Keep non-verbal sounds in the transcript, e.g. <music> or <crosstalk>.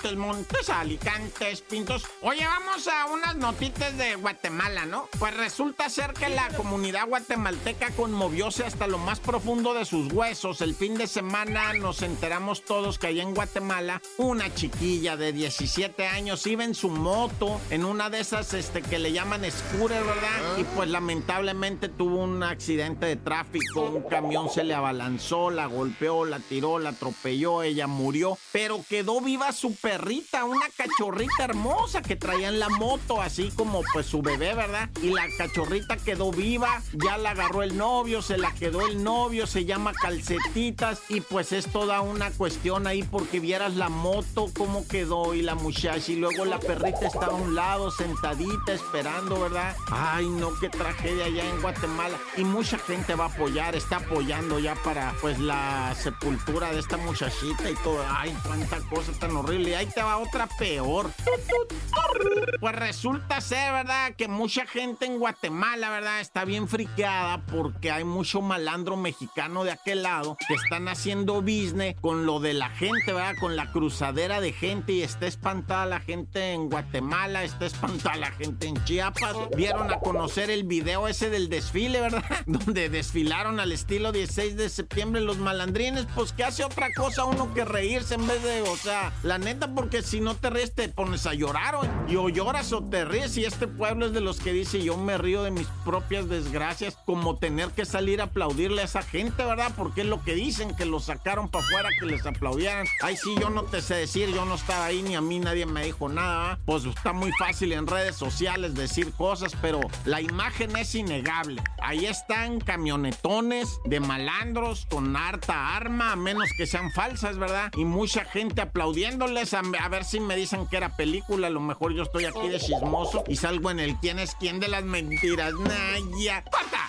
Montes, Montes, Alicantes, Pintos. Oye, vamos a unas notitas de Guatemala, ¿no? Pues resulta ser que la comunidad guatemalteca conmovióse hasta lo más profundo de sus huesos. El fin de semana nos enteramos todos que allá en Guatemala una chiquilla de 17 años iba en su moto, en una de esas este, que le llaman scooter, ¿verdad? Y pues lamentablemente tuvo un accidente de tráfico, un camión se le abalanzó, la golpeó, la tiró, la atropelló, ella murió, pero quedó viva su una cachorrita hermosa que traía en la moto, así como pues su bebé, ¿verdad? Y la cachorrita quedó viva, ya la agarró el novio, se la quedó el novio, se llama calcetitas y pues es toda una cuestión ahí porque vieras la moto, cómo quedó y la muchacha y luego la perrita estaba a un lado sentadita esperando, ¿verdad? Ay, no, qué tragedia allá en Guatemala. Y mucha gente va a apoyar, está apoyando ya para pues la sepultura de esta muchachita y todo. Ay, cuánta cosa tan horrible. Ahí te va otra peor. Pues resulta ser, ¿verdad? Que mucha gente en Guatemala, ¿verdad? Está bien friqueada porque hay mucho malandro mexicano de aquel lado que están haciendo business con lo de la gente, ¿verdad? Con la cruzadera de gente y está espantada la gente en Guatemala, está espantada la gente en Chiapas. Vieron a conocer el video ese del desfile, ¿verdad? <laughs> Donde desfilaron al estilo 16 de septiembre los malandrines. Pues que hace otra cosa uno que reírse en vez de, o sea, la neta, porque si no te ríes te pones a llorar o, y lloras o te ríes. Y este pueblo es de los que dice yo me río de mis propias desgracias, como tener que salir a aplaudirle a esa gente, ¿verdad? Porque es lo que dicen, que los sacaron para afuera, que les aplaudieran. Ay, sí, yo no te sé decir, yo no estaba ahí ni a mí nadie me dijo nada. Pues está muy fácil en redes sociales decir cosas, pero la imagen es innegable. Ahí están camionetones de malandros con harta arma, a menos que sean falsas, ¿verdad? Y mucha gente aplaudiéndoles a ver si me dicen que era película. A lo mejor yo estoy aquí de chismoso y salgo en el quién es quién de las mentiras. Naya. ¡Corta!